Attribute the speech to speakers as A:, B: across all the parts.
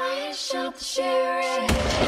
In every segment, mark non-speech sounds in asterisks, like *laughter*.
A: I shot the sheriff.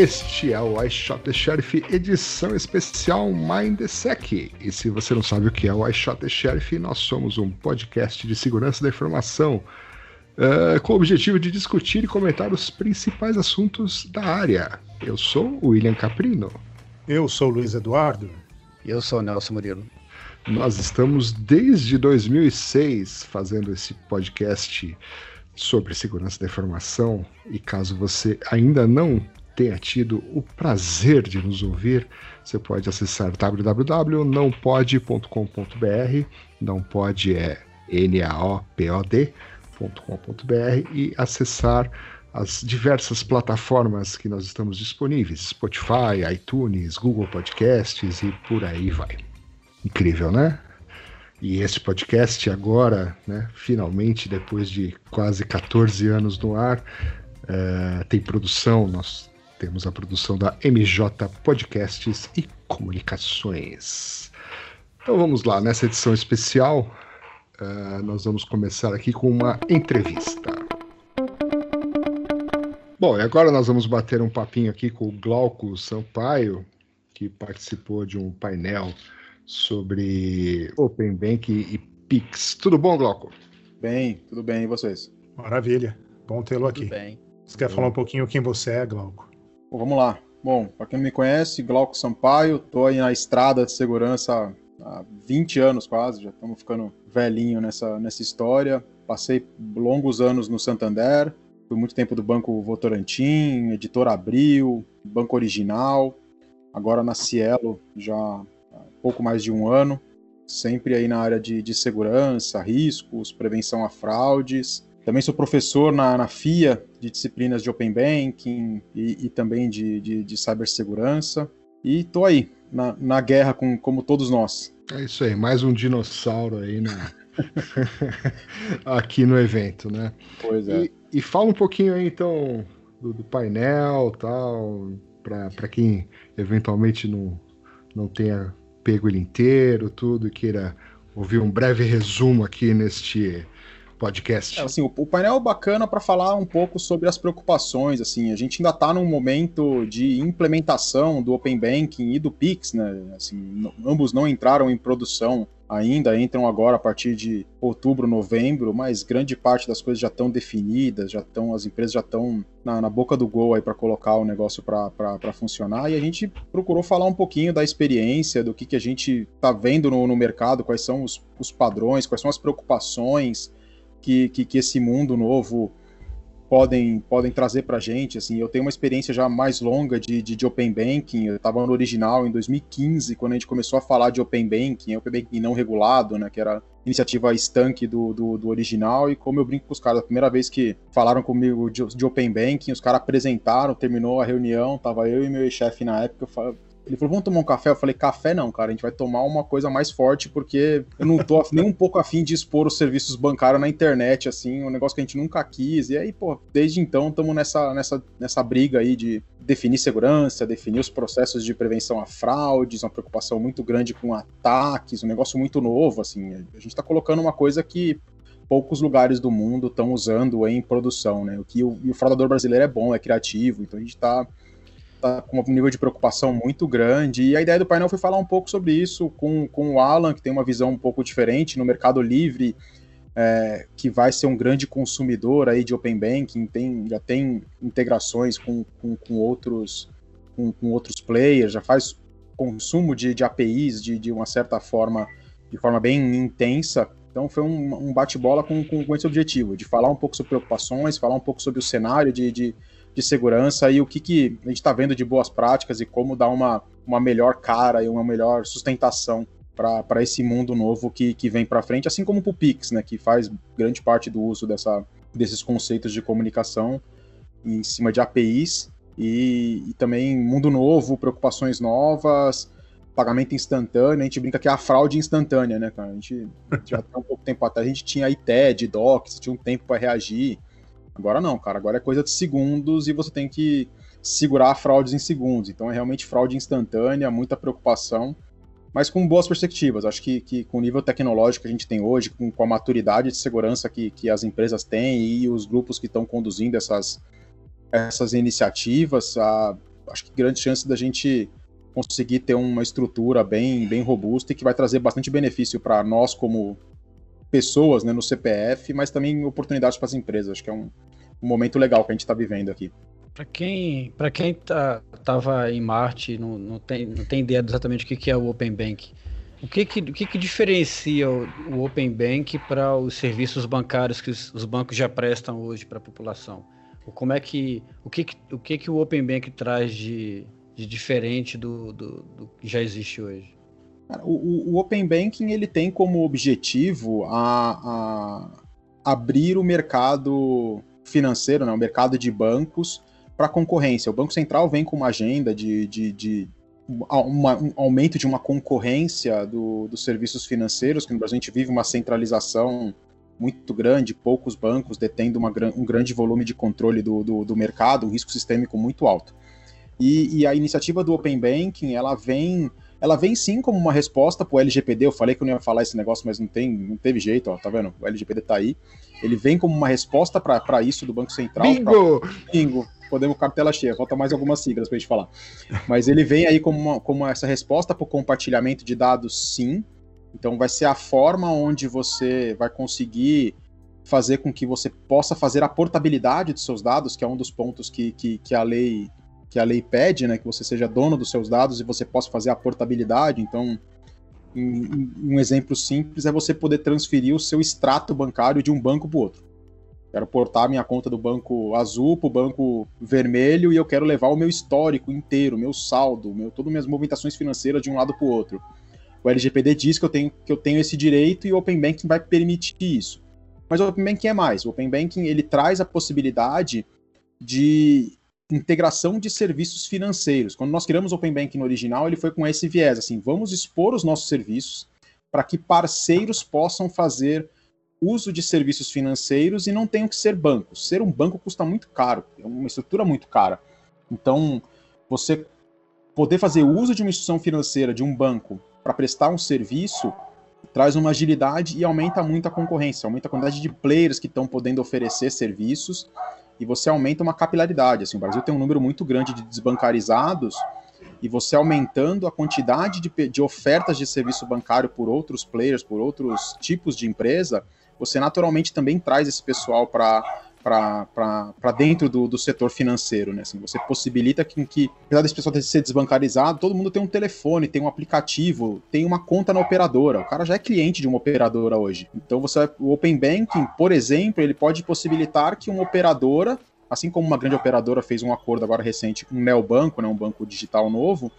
B: Este é o I Shot the Sheriff, edição especial Mind the Sec. E se você não sabe o que é o I Shot the Sheriff, nós somos um podcast de segurança da informação eh, com o objetivo de discutir e comentar os principais assuntos da área. Eu sou o William Caprino.
C: Eu sou o Luiz Eduardo.
D: Eu sou o Nelson Murilo.
B: Nós estamos desde 2006 fazendo esse podcast sobre segurança da informação e caso você ainda não tenha tido o prazer de nos ouvir, você pode acessar www.naopod.com.br. Não pode é N-A-O-P-O-D.com.br e acessar as diversas plataformas que nós estamos disponíveis: Spotify, iTunes, Google Podcasts e por aí vai. Incrível, né? E esse podcast agora, né, finalmente, depois de quase 14 anos no ar, eh, tem produção, nós temos a produção da MJ Podcasts e Comunicações. Então vamos lá, nessa edição especial, eh, nós vamos começar aqui com uma entrevista. Bom, e agora nós vamos bater um papinho aqui com o Glauco Sampaio, que participou de um painel sobre Open Bank e Pix. Tudo bom, Glauco?
E: Bem, tudo bem, e vocês?
C: Maravilha. Bom tê-lo aqui.
D: Tudo bem.
C: Você quer falar um pouquinho quem você é, Glauco?
E: Bom, vamos lá. Bom, para quem não me conhece, Glauco Sampaio, tô aí na estrada de segurança há 20 anos quase, já estamos ficando velhinho nessa, nessa história. Passei longos anos no Santander, fui muito tempo do Banco Votorantim, Editora Abril, Banco Original, agora na Cielo já há pouco mais de um ano, sempre aí na área de, de segurança, riscos, prevenção a fraudes. Também sou professor na, na FIA de disciplinas de Open Banking e, e também de, de, de cibersegurança. E tô aí, na, na guerra com, como todos nós.
B: É isso aí, mais um dinossauro aí na... *laughs* aqui no evento, né?
E: Pois é.
B: E, e fala um pouquinho aí, então, do, do painel tal, para quem eventualmente não, não tenha pego ele inteiro, tudo, e queira ouvir um breve resumo aqui neste podcast.
E: É, assim, o, o painel é bacana para falar um pouco sobre as preocupações. Assim, a gente ainda está num momento de implementação do Open Banking e do Pix, né? Assim, ambos não entraram em produção ainda, entram agora a partir de outubro, novembro, mas grande parte das coisas já estão definidas, já estão, as empresas já estão na, na boca do gol aí para colocar o negócio para funcionar. E a gente procurou falar um pouquinho da experiência, do que, que a gente está vendo no, no mercado, quais são os, os padrões, quais são as preocupações que, que, que esse mundo novo podem, podem trazer para a gente. Assim, eu tenho uma experiência já mais longa de, de, de Open Banking. Eu estava no original em 2015, quando a gente começou a falar de Open Banking, Open Banking não regulado, né, que era iniciativa estanque do, do, do original. E como eu brinco com os caras, a primeira vez que falaram comigo de, de Open Banking, os caras apresentaram, terminou a reunião, tava eu e meu chefe na época. Eu ele falou, vamos tomar um café? Eu falei, café não, cara, a gente vai tomar uma coisa mais forte, porque eu não tô nem um pouco afim de expor os serviços bancários na internet, assim, um negócio que a gente nunca quis. E aí, pô, desde então estamos nessa, nessa, nessa briga aí de definir segurança, definir os processos de prevenção a fraudes, uma preocupação muito grande com ataques, um negócio muito novo, assim. A gente tá colocando uma coisa que poucos lugares do mundo estão usando em produção, né? O que o, o fraudador brasileiro é bom, é criativo, então a gente tá tá com um nível de preocupação muito grande. E a ideia do painel foi falar um pouco sobre isso com, com o Alan, que tem uma visão um pouco diferente no Mercado Livre, é, que vai ser um grande consumidor aí de Open Banking, tem, já tem integrações com, com, com outros com, com outros players, já faz consumo de, de APIs de, de uma certa forma, de forma bem intensa. Então foi um, um bate-bola com, com, com esse objetivo, de falar um pouco sobre preocupações, falar um pouco sobre o cenário de, de, de segurança e o que, que a gente está vendo de boas práticas e como dar uma, uma melhor cara e uma melhor sustentação para esse mundo novo que, que vem para frente, assim como para o Pix, né, que faz grande parte do uso dessa, desses conceitos de comunicação em cima de APIs e, e também mundo novo, preocupações novas, pagamento instantâneo, a gente brinca que é a fraude instantânea, né, cara? A gente já há um pouco tempo atrás a gente tinha ITED, Docs, tinha um tempo para reagir. Agora não, cara, agora é coisa de segundos e você tem que segurar fraudes em segundos. Então é realmente fraude instantânea, muita preocupação mas com boas perspectivas. Acho que, que com o nível tecnológico que a gente tem hoje, com, com a maturidade de segurança que, que as empresas têm e os grupos que estão conduzindo essas, essas iniciativas, a, acho que grande chance da gente conseguir ter uma estrutura bem, bem robusta e que vai trazer bastante benefício para nós como pessoas né, no CPF, mas também oportunidades para as empresas. Acho que é um, um momento legal que a gente está vivendo aqui.
D: Para quem, pra quem tá, tava em Marte não, não, tem, não tem ideia exatamente o que, que é o Open Bank, o que, que, o que, que diferencia o, o Open Bank para os serviços bancários que os, os bancos já prestam hoje para a população? Como é que o que, o que, que o Open Bank traz de, de diferente do, do, do que já existe hoje?
E: O, o, Open Banking ele tem como objetivo a, a abrir o mercado financeiro, né, o mercado de bancos para concorrência. O Banco Central vem com uma agenda de, de, de uma, um aumento de uma concorrência do, dos serviços financeiros, que no Brasil a gente vive uma centralização muito grande, poucos bancos detendo uma, um grande volume de controle do, do, do mercado, um risco sistêmico muito alto. E, e, a iniciativa do Open Banking, ela vem, ela vem sim como uma resposta para o LGPD. Eu falei que eu não ia falar esse negócio, mas não, tem, não teve jeito, ó, tá vendo? O LGPD está aí. Ele vem como uma resposta para isso do Banco Central.
B: Bingo!
E: Pra, bingo! podemos cartela cheia, falta mais algumas siglas para a gente falar. Mas ele vem aí como, uma, como essa resposta para o compartilhamento de dados, sim. Então vai ser a forma onde você vai conseguir fazer com que você possa fazer a portabilidade dos seus dados, que é um dos pontos que, que, que a lei que a lei pede, né, que você seja dono dos seus dados e você possa fazer a portabilidade. Então, um exemplo simples é você poder transferir o seu extrato bancário de um banco para o outro. Quero portar minha conta do banco azul para o banco vermelho e eu quero levar o meu histórico inteiro, meu saldo, meu, todas as minhas movimentações financeiras de um lado para o outro. O LGPD diz que eu, tenho, que eu tenho esse direito e o Open Banking vai permitir isso. Mas o Open Banking é mais. O Open Banking ele traz a possibilidade de integração de serviços financeiros. Quando nós criamos o Open Banking no original, ele foi com esse viés, assim, vamos expor os nossos serviços para que parceiros possam fazer uso de serviços financeiros e não tenham que ser bancos. Ser um banco custa muito caro, é uma estrutura muito cara. Então, você poder fazer uso de uma instituição financeira, de um banco, para prestar um serviço, traz uma agilidade e aumenta muito a concorrência, aumenta a quantidade de players que estão podendo oferecer serviços e você aumenta uma capilaridade. Assim, o Brasil tem um número muito grande de desbancarizados e você aumentando a quantidade de, de ofertas de serviço bancário por outros players, por outros tipos de empresa, você naturalmente também traz esse pessoal para para dentro do, do setor financeiro, né? Assim, você possibilita que, que, apesar desse pessoal ser desbancarizado, todo mundo tem um telefone, tem um aplicativo, tem uma conta na operadora. O cara já é cliente de uma operadora hoje. Então você, o Open Banking, por exemplo, ele pode possibilitar que uma operadora, assim como uma grande operadora fez um acordo agora recente um neobanco, né, um banco digital novo,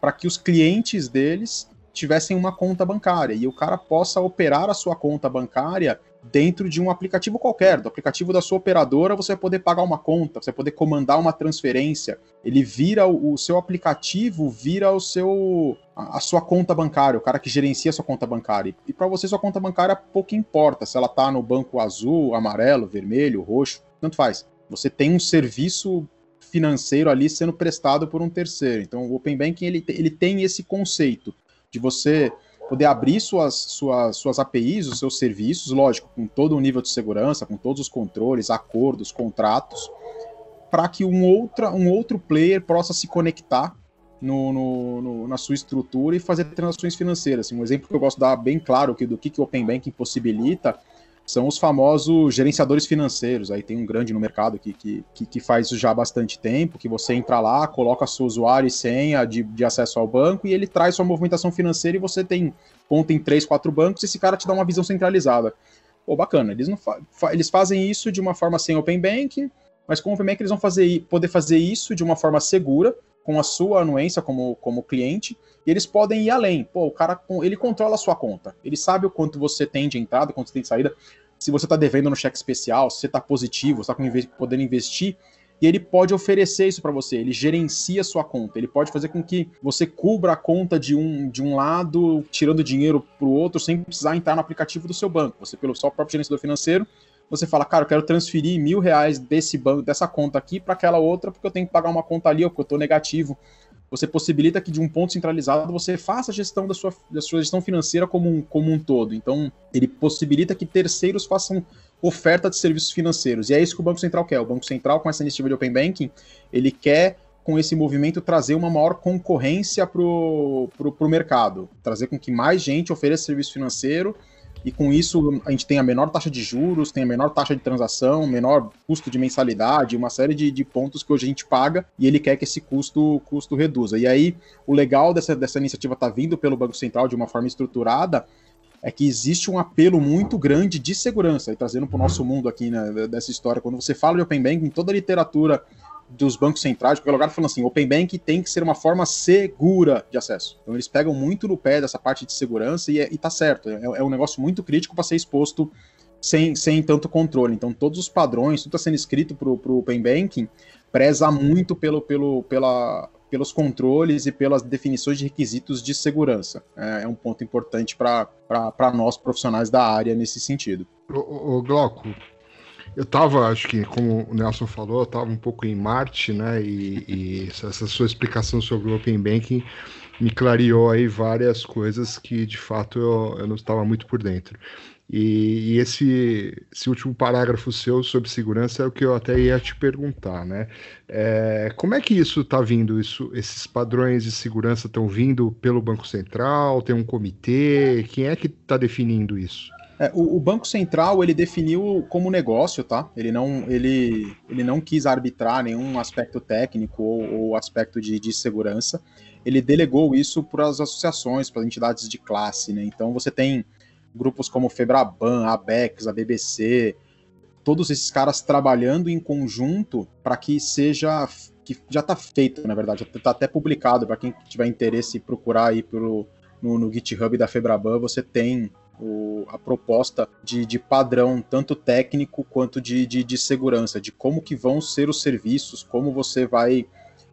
E: para que os clientes deles tivessem uma conta bancária e o cara possa operar a sua conta bancária dentro de um aplicativo qualquer, do aplicativo da sua operadora, você vai poder pagar uma conta, você vai poder comandar uma transferência. Ele vira o, o seu aplicativo, vira o seu a, a, sua conta bancária, o cara que gerencia a sua conta bancária. E para você sua conta bancária pouco importa se ela tá no banco azul, amarelo, vermelho, roxo, tanto faz. Você tem um serviço financeiro ali sendo prestado por um terceiro. Então o Open Banking ele, ele tem esse conceito de você poder abrir suas, suas, suas APIs, os seus serviços, lógico, com todo o nível de segurança, com todos os controles, acordos, contratos, para que um, outra, um outro player possa se conectar no, no, no, na sua estrutura e fazer transações financeiras. Assim, um exemplo que eu gosto de dar bem claro aqui do que, que o Open Banking possibilita são os famosos gerenciadores financeiros. Aí tem um grande no mercado que, que, que, faz isso já há bastante tempo, que você entra lá, coloca seu usuário e senha de, de acesso ao banco e ele traz sua movimentação financeira e você tem conta em três, quatro bancos e esse cara te dá uma visão centralizada. Pô, bacana. Eles, não fa fa eles fazem isso de uma forma sem Open Banking, mas com o Open Banking eles vão fazer, poder fazer isso de uma forma segura, com a sua anuência como, como cliente, e eles podem ir além. Pô, o cara ele controla a sua conta. Ele sabe o quanto você tem de entrada, quanto você tem de saída, se você está devendo no cheque especial, se você está positivo, está podendo investir, e ele pode oferecer isso para você. Ele gerencia a sua conta. Ele pode fazer com que você cubra a conta de um, de um lado, tirando dinheiro para o outro, sem precisar entrar no aplicativo do seu banco. Você, pelo seu próprio gerenciador financeiro, você fala, cara, eu quero transferir mil reais desse banco, dessa conta aqui para aquela outra, porque eu tenho que pagar uma conta ali, ou porque eu estou negativo. Você possibilita que de um ponto centralizado você faça a gestão da sua, da sua gestão financeira como um, como um todo. Então, ele possibilita que terceiros façam oferta de serviços financeiros. E é isso que o Banco Central quer. O Banco Central, com essa iniciativa de Open Banking, ele quer, com esse movimento, trazer uma maior concorrência para o mercado. Trazer com que mais gente ofereça serviço financeiro e com isso a gente tem a menor taxa de juros, tem a menor taxa de transação, menor custo de mensalidade, uma série de, de pontos que hoje a gente paga e ele quer que esse custo, custo reduza. E aí, o legal dessa, dessa iniciativa estar tá vindo pelo Banco Central de uma forma estruturada é que existe um apelo muito grande de segurança, e trazendo para o nosso mundo aqui né, dessa história, quando você fala de Open Banking, toda a literatura dos bancos centrais, qualquer lugar, falando assim, Open Bank tem que ser uma forma segura de acesso. Então eles pegam muito no pé dessa parte de segurança e, é, e tá certo, é, é um negócio muito crítico para ser exposto sem, sem tanto controle. Então todos os padrões, tudo está sendo escrito para o Open Banking, preza muito pelo, pelo, pela, pelos controles e pelas definições de requisitos de segurança. É, é um ponto importante para nós profissionais da área nesse sentido.
B: O, o Glauco, eu tava, acho que, como o Nelson falou, eu tava um pouco em Marte, né? E, e essa sua explicação sobre o Open Banking me clareou aí várias coisas que de fato eu, eu não estava muito por dentro. E, e esse, esse, último parágrafo seu sobre segurança é o que eu até ia te perguntar, né? É, como é que isso está vindo? Isso, esses padrões de segurança estão vindo pelo Banco Central? Tem um comitê? Quem é que está definindo isso?
E: É, o, o, Banco Central ele definiu como negócio, tá? Ele não, ele, ele não quis arbitrar nenhum aspecto técnico ou, ou aspecto de, de, segurança. Ele delegou isso para as associações, para as entidades de classe, né? Então você tem grupos como Febraban, ABEX, a BBC, todos esses caras trabalhando em conjunto para que seja que já está feito, na verdade, está até publicado para quem tiver interesse procurar aí pelo, no, no GitHub da Febraban, você tem o, a proposta de, de, padrão, tanto técnico quanto de, de, de, segurança, de como que vão ser os serviços, como você vai,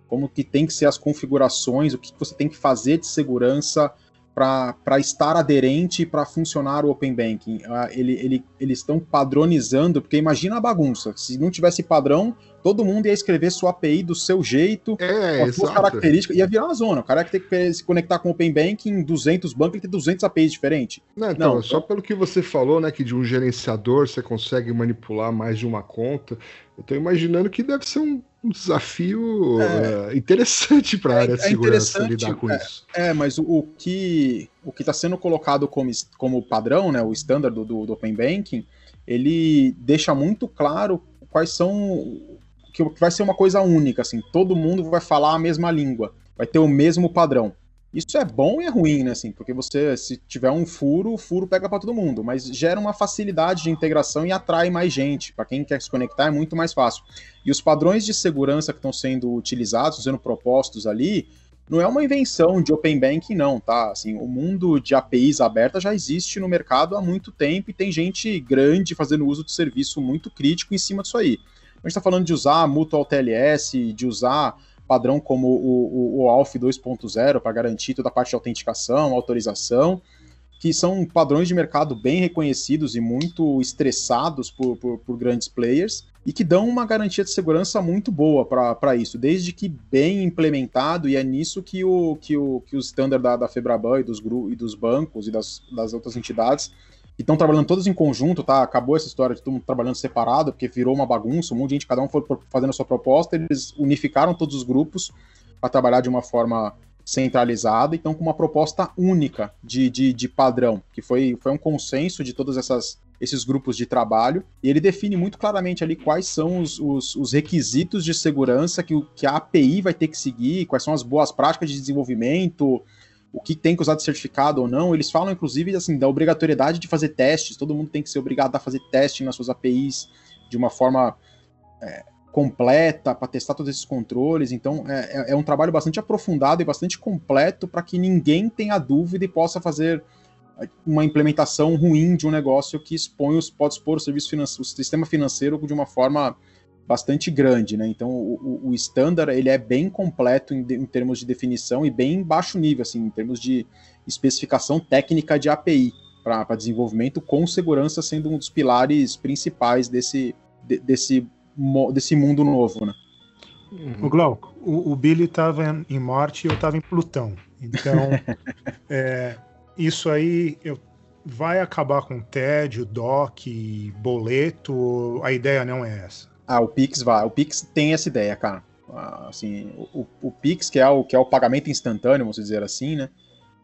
E: como que tem que ser as configurações, o que você tem que fazer de segurança para estar aderente para funcionar o Open Banking. Ah, ele, ele, eles estão padronizando, porque imagina a bagunça. Se não tivesse padrão, todo mundo ia escrever sua API do seu jeito,
B: é,
E: com as suas características, ia virar uma zona. O cara que tem que se conectar com o Open Banking em 200 bancos, ele tem 200 APIs diferentes.
B: Não, então, não, só então... pelo que você falou, né, que de um gerenciador você consegue manipular mais de uma conta, eu estou imaginando que deve ser um um desafio é, uh, interessante para a área é, de segurança lidar com
E: é,
B: isso.
E: É, mas o, o que o que está sendo colocado como, como padrão, né, o standard do, do, Open Banking, ele deixa muito claro quais são que vai ser uma coisa única, assim, todo mundo vai falar a mesma língua, vai ter o mesmo padrão. Isso é bom e é ruim, né? Assim, porque você, se tiver um furo, o furo pega para todo mundo, mas gera uma facilidade de integração e atrai mais gente. Para quem quer se conectar é muito mais fácil. E os padrões de segurança que estão sendo utilizados, sendo propostos ali, não é uma invenção de Open Banking, não, tá? Assim, o mundo de APIs abertas já existe no mercado há muito tempo e tem gente grande fazendo uso de serviço muito crítico em cima disso aí. A gente está falando de usar Mutual TLS, de usar padrão como o, o, o ALF 2.0 para garantir toda a parte de autenticação, autorização, que são padrões de mercado bem reconhecidos e muito estressados por, por, por grandes players e que dão uma garantia de segurança muito boa para isso, desde que bem implementado, e é nisso que o, que o, que o standard da, da Febraban e dos, e dos bancos e das, das outras entidades que estão trabalhando todos em conjunto, tá? Acabou essa história de todo mundo trabalhando separado, porque virou uma bagunça, um monte de gente, cada um foi fazendo a sua proposta, eles unificaram todos os grupos para trabalhar de uma forma centralizada, então com uma proposta única de, de, de, padrão, que foi, foi um consenso de todas essas esses grupos de trabalho, e ele define muito claramente ali quais são os, os, os requisitos de segurança que, que a API vai ter que seguir, quais são as boas práticas de desenvolvimento, o que tem que usar de certificado ou não. Eles falam, inclusive, assim, da obrigatoriedade de fazer testes, todo mundo tem que ser obrigado a fazer teste nas suas APIs de uma forma é, completa, para testar todos esses controles. Então, é, é- é um trabalho bastante aprofundado e bastante completo para que ninguém tenha dúvida e possa fazer uma implementação ruim de um negócio que expõe os, pode expor o serviço financeiro, o sistema financeiro de uma forma bastante grande, né? Então o, standard ele é bem completo em, de- em termos de definição e bem baixo nível, assim, em termos de especificação técnica de API para desenvolvimento, com segurança sendo um dos pilares principais desse, de- desse, desse mundo novo, né?
C: O Glauco, o, o Billy estava em Marte e eu estava em Plutão. Então, *laughs* é, isso aí eu, vai acabar com TED, o DOC, boleto. A ideia não é essa.
E: Ah, o Pix vai. O Pix tem essa ideia, cara. Ah, Assim, o, o Pix, que é o, que é o pagamento instantâneo, vamos dizer assim, né?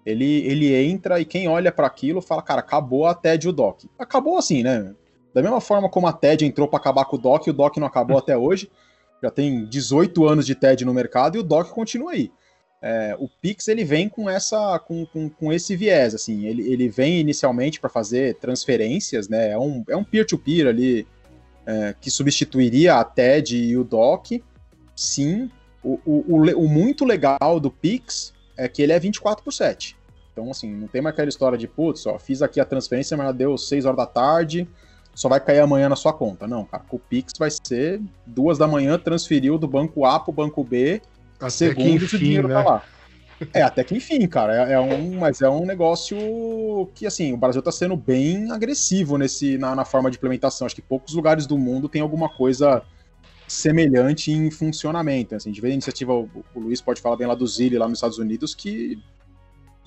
E: Ele, ele entra e quem olha para aquilo fala, cara, acabou a TED e o DOC. Acabou assim, né? Da mesma forma como a TED entrou para acabar com o DOC, o DOC não acabou *laughs* até hoje. Já tem 18 anos de TED no mercado e o DOC continua aí. É, o Pix ele vem com essa com, com, com esse viés assim ele, ele vem inicialmente para fazer transferências né é um é um peer-to-peer ali é, que substituiria a TED e o DOC sim o, o, o, o muito legal do Pix é que ele é 24 por 7 então assim não tem mais aquela história de putz ó fiz aqui a transferência mas deu 6 horas da tarde só vai cair amanhã na sua conta não cara o Pix vai ser duas da manhã transferiu do banco A para o banco B
B: Até
E: segundo
B: que
E: o
B: enfim,
E: dinheiro
B: né?
E: tá lá. É, até que enfim, cara. É, é um, mas é um negócio que, assim, o Brasil tá sendo bem agressivo nesse, na, na forma de implementação. Acho que poucos lugares do mundo tem alguma coisa semelhante em funcionamento. Assim, de ver a iniciativa, o, o Luiz pode falar bem lá do Zile, lá nos Estados Unidos, que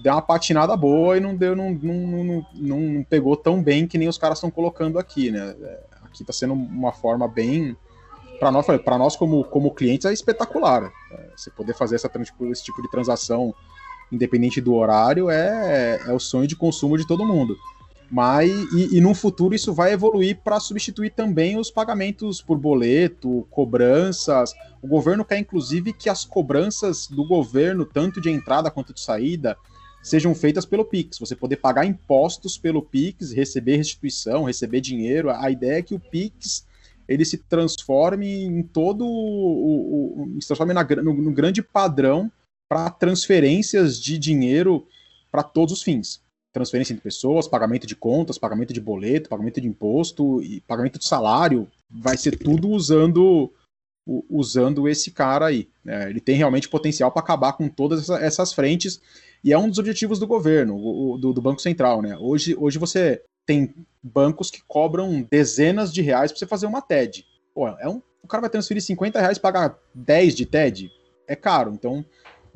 E: deu uma patinada boa e não deu, não, não, não, não, não pegou tão bem que nem os caras estão colocando aqui, né? É, Aqui tá sendo uma forma bem para nós, para nós como, como clientes é espetacular. É, você poder fazer essa, esse tipo de transação independente do horário é, é o sonho de consumo de todo mundo. Mas e, e no futuro isso vai evoluir para substituir também os pagamentos por boleto, cobranças. O governo quer inclusive que as cobranças do governo, tanto de entrada quanto de saída, sejam feitas pelo Pix. Você poder pagar impostos pelo Pix, receber restituição, receber dinheiro. A ideia é que o Pix ele se transforme em todo o, o- se transforme na no, no grande padrão para transferências de dinheiro para todos os fins. Transferência entre pessoas, pagamento de contas, pagamento de boleto, pagamento de imposto e pagamento de salário, vai ser tudo usando usando esse cara aí. né? ele tem realmente potencial para acabar com todas essa- essas frentes e é um dos objetivos do governo, do, do Banco Central. Né? Hoje, hoje você tem bancos que cobram dezenas de reais para você fazer uma TED. Pô, é um, o cara vai transferir 50 reais e pagar 10 de TED? É caro. Então,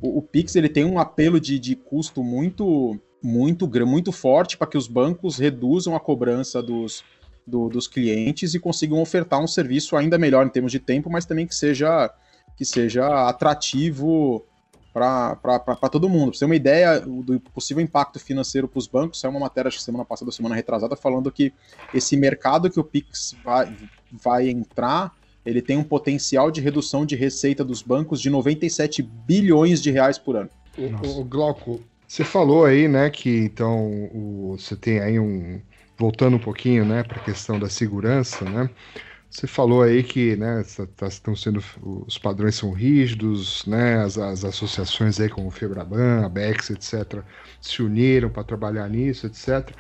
E: o, o Pix ele tem um apelo de, de custo muito, muito, muito forte para que os bancos reduzam a cobrança dos, do- dos clientes e consigam ofertar um serviço ainda melhor em termos de tempo, mas também que seja, que seja atrativo para todo mundo. Pra você ter uma ideia do possível impacto financeiro para os bancos, saiu uma matéria acho que semana passada, semana retrasada, falando que esse mercado que o Pix vai, vai entrar, ele tem um potencial de redução de receita dos bancos de 97 bilhões de reais por ano.
B: O, Glauco, você falou aí, né, que então o- você tem aí um. Voltando um pouquinho, né, para a questão da segurança, né? Você falou aí que, né, tá- tá- estão sendo os padrões são rígidos, né? As, as associações aí como Febraban, a Bex, etc, se uniram para trabalhar nisso, etc.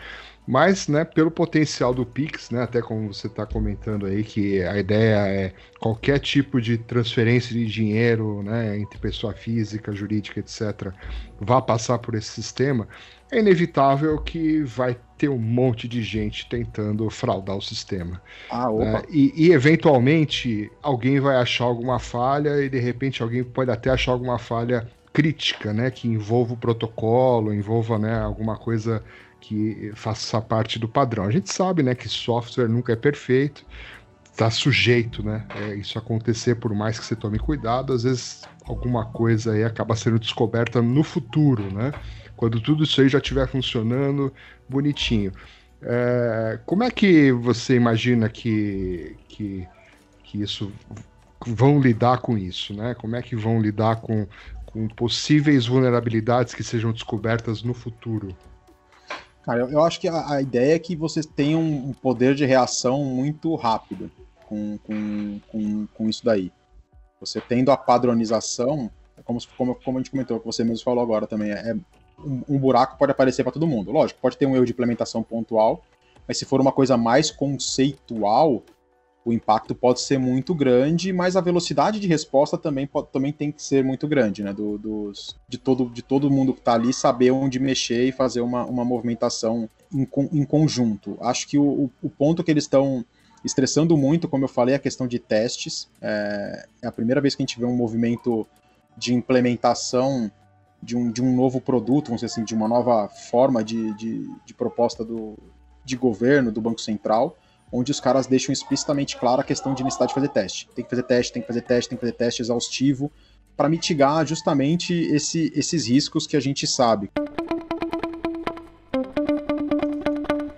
B: Mas, né, pelo potencial do Pix, né, até como você está comentando aí, que a ideia é qualquer tipo de transferência de dinheiro, né, entre pessoa física, jurídica, etc, vá passar por esse sistema, é inevitável que vai ter um monte de gente tentando fraudar o sistema.
E: Ah,
B: né? E, e, eventualmente alguém vai achar alguma falha e de repente alguém pode até achar alguma falha crítica, né, que envolva o protocolo, envolva, né, alguma coisa que faça parte do padrão. A gente sabe, né, que software nunca é perfeito, está sujeito, né, é, isso acontecer por mais que você tome cuidado, às vezes alguma coisa aí acaba sendo descoberta no futuro, né, quando tudo isso aí já estiver funcionando bonitinho. É, como é que você imagina que, que, que isso vão lidar com isso, né? Como é que vão lidar com, com possíveis vulnerabilidades que sejam descobertas no futuro?
E: Cara, eu, eu acho que a, a ideia é que vocês tenham um poder de reação muito rápido com, com, com, com isso daí. Você tendo a padronização, é como, como, como a gente comentou, que você mesmo falou agora também, é um, um buraco pode aparecer para todo mundo. Lógico, pode ter um erro de implementação pontual, mas se for uma coisa mais conceitual, o impacto pode ser muito grande, mas a velocidade de resposta também, pode, também tem que ser muito grande, né? Do, dos, de, todo, de todo mundo que está ali saber onde mexer e fazer uma, uma movimentação em, em conjunto. Acho que o, o- o ponto que eles estão estressando muito, como eu falei, é a questão de testes. É, é a primeira vez que a gente vê um movimento de implementação de um, de um novo produto, vamos dizer assim, de uma nova forma de, de, de proposta do, de governo, do Banco Central, onde os caras deixam explicitamente clara a questão de necessidade de fazer teste. Tem que fazer teste, tem que fazer teste, tem que fazer teste exaustivo para mitigar justamente esse, esses riscos que a gente sabe.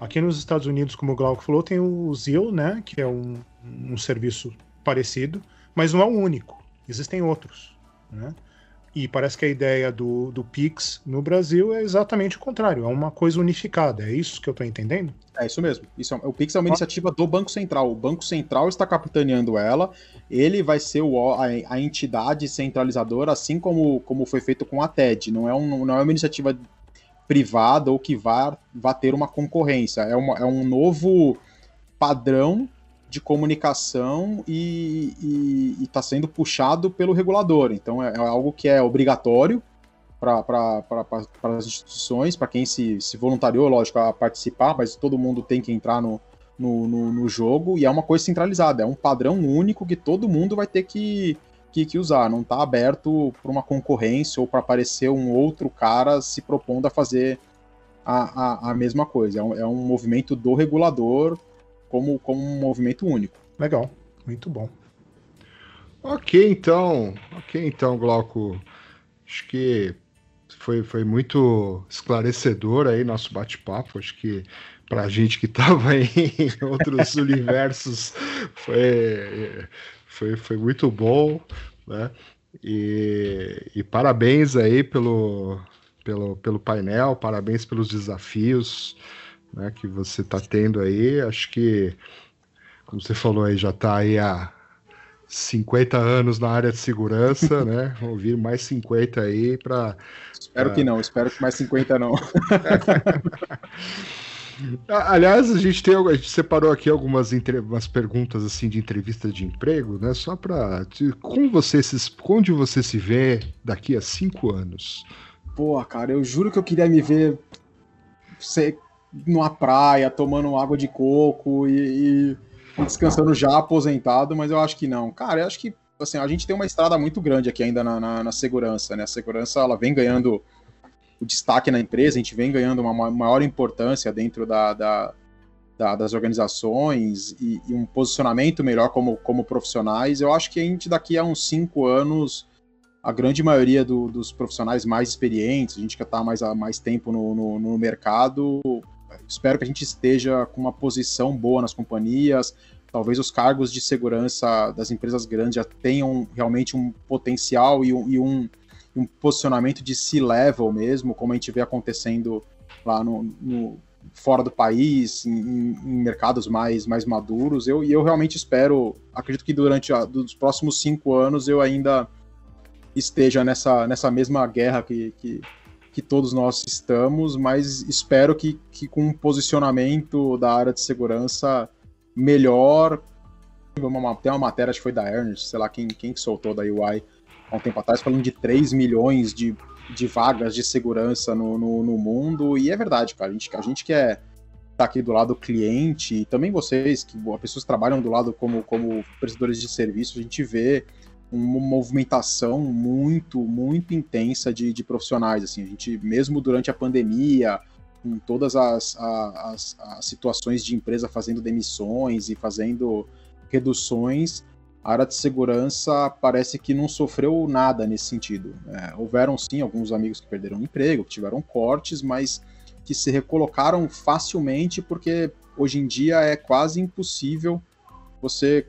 C: Aqui nos Estados Unidos, como o Glauco falou, tem o Zil, né? Que é um, um serviço parecido, mas não é o único. Existem outros, né? E parece que a ideia do, do Pix no Brasil é exatamente o contrário, é uma coisa unificada. É isso que eu estou entendendo?
E: É isso mesmo. Isso é- o Pix é uma iniciativa do Banco Central. O Banco Central está capitaneando ela. Ele vai ser o, a, a entidade centralizadora, assim como, como foi feito com a TED. Não é, um, não é uma iniciativa privada ou que vá, vá ter uma concorrência. É, uma, é um novo padrão de comunicação e está sendo puxado pelo regulador. Então é, é algo que é obrigatório para as instituições, para quem se, se voluntariou, lógico, a participar, mas todo mundo tem que entrar no, no, no, no jogo e é uma coisa centralizada, é um padrão único que todo mundo vai ter que, que, que usar, não está aberto para uma concorrência ou para aparecer um outro cara se propondo a fazer a, a, a mesma coisa. É um, é um movimento do regulador como, como um movimento único.
C: Legal, muito bom.
B: Ok, então. Ok, então, Glauco. Acho que foi, foi muito esclarecedor aí nosso bate-papo. Acho que pra gente que *laughs* estava em outros *laughs* universos foi, foi, foi muito bom, né? E, e parabéns aí pelo, pelo, pelo painel, parabéns pelos desafios né, que você está tendo aí. Acho que, como você falou aí, já está aí há 50 anos na área de segurança, *laughs* né? Vão vir mais 50 aí para.
E: Espero que não, espero que mais 50 não. *laughs*
B: Aliás, a gente tem a gente separou aqui algumas entre- perguntas assim de entrevista de emprego, né? Só para como você se onde você se vê daqui a cinco anos?
E: Pô, cara, eu juro que eu queria me ver ser numa praia, tomando água de coco e, e descansando já aposentado, mas eu acho que não. Cara, eu acho que assim, a gente tem uma estrada muito grande aqui ainda na, na- na segurança, né? A segurança ela vem ganhando o destaque na empresa, a gente vem ganhando uma ma- maior importância dentro da, da- da- das organizações e, e um posicionamento melhor como, como profissionais. Eu acho que a gente daqui a uns cinco anos a grande maioria do- dos profissionais mais experientes, a gente que está mais mais tempo no, no- no mercado, espero que a gente esteja com uma posição boa nas companhias. Talvez os cargos de segurança das empresas grandes já tenham realmente um potencial e um, e um- um posicionamento de C-level mesmo, como a gente vê acontecendo lá no, no- fora do país, em, em- mercados mais, mais maduros. Eu, e eu realmente espero, acredito que durante a, dos próximos cinco anos eu ainda esteja nessa, nessa mesma guerra que, que, que todos nós estamos, mas espero que, que com um posicionamento da área de segurança melhor. Tem uma matéria, acho que foi da Ernst, sei lá quem, quem que soltou da UI há um tempo atrás, falando de 3 milhões de, de vagas de segurança no, no, no mundo, e é verdade, cara. A gente, a gente quer estar aqui do lado do cliente, e também vocês, que as pessoas que trabalham do lado como, como prestadores de serviço, a gente vê uma movimentação muito, muito intensa de, de profissionais. Assim, a gente, mesmo durante a pandemia, com todas as, as, as situações de empresa fazendo demissões e fazendo reduções, a área de segurança parece que não sofreu nada nesse sentido. É, houveram sim alguns amigos que perderam emprego, que tiveram cortes, mas que se recolocaram facilmente, porque hoje em dia é quase impossível você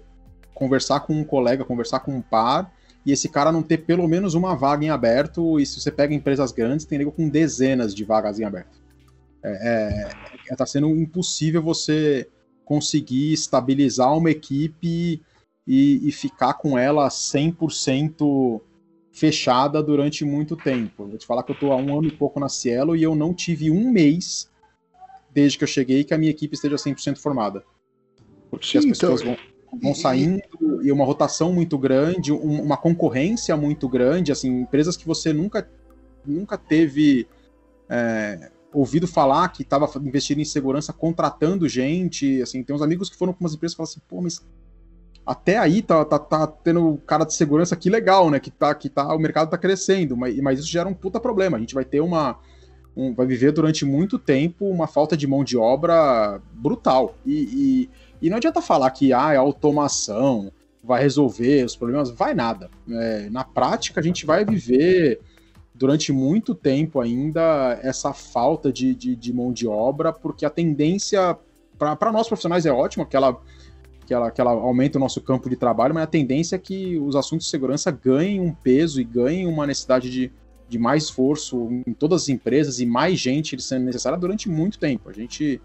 E: conversar com um colega, conversar com um par, e esse cara não ter pelo menos uma vaga em aberto, e se você pega empresas grandes, tem nego com dezenas de vagas em aberto. É, é, tá sendo impossível você conseguir estabilizar uma equipe e, e ficar com ela 100% fechada durante muito tempo. Vou te falar que eu tô há um ano e pouco na Cielo e eu não tive um mês desde que eu cheguei que a minha equipe esteja 100% formada. Porque
B: Sim,
E: as pessoas
B: então-
E: vão, vão saindo e uma rotação muito grande, um- uma concorrência muito grande, assim, empresas que você nunca, nunca teve é, ouvido falar que estava investindo em segurança, contratando gente, assim, tem uns amigos que foram com umas empresas e falaram assim, pô, mas até aí tá, tá, tá tendo cara de segurança que legal, né? Que tá, que tá, o mercado tá crescendo, mas, mas isso gera um puta problema. A gente vai ter uma. Um- vai viver durante muito tempo uma falta de mão de obra brutal. E, e, e não adianta falar que ah, é automação, vai resolver os problemas, vai nada. É, na prática, a gente vai viver durante muito tempo ainda essa falta de, de, de mão de obra, porque a tendência para nós profissionais é ótima, que ela que ela, que ela aumenta o nosso campo de trabalho, mas a tendência é que os assuntos de segurança ganhem um peso e ganhem uma necessidade de, de mais esforço em todas as empresas e mais gente sendo necessária durante muito tempo. A gente